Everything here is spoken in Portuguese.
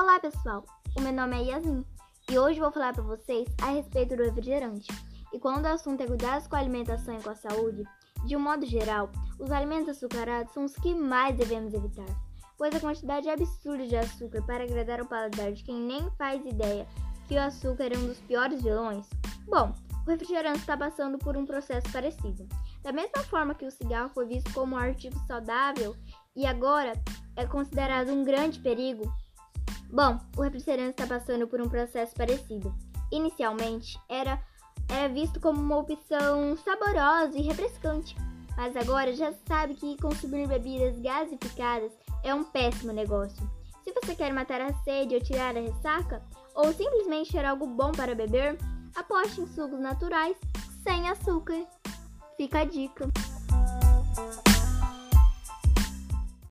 Olá pessoal, o meu nome é Yasmin e hoje vou falar para vocês a respeito do refrigerante. E quando o assunto é cuidados com a alimentação e com a saúde, de um modo geral, os alimentos açucarados são os que mais devemos evitar, pois a quantidade absurda de açúcar para agradar o paladar de quem nem faz ideia que o açúcar é um dos piores vilões. Bom, o refrigerante está passando por um processo parecido. Da mesma forma que o cigarro foi visto como um artigo saudável e agora é considerado um grande perigo, Bom, o refrigerante está passando por um processo parecido. Inicialmente, era, era visto como uma opção saborosa e refrescante, mas agora já sabe que consumir bebidas gasificadas é um péssimo negócio. Se você quer matar a sede ou tirar a ressaca, ou simplesmente ter algo bom para beber, aposte em sucos naturais sem açúcar. Fica a dica.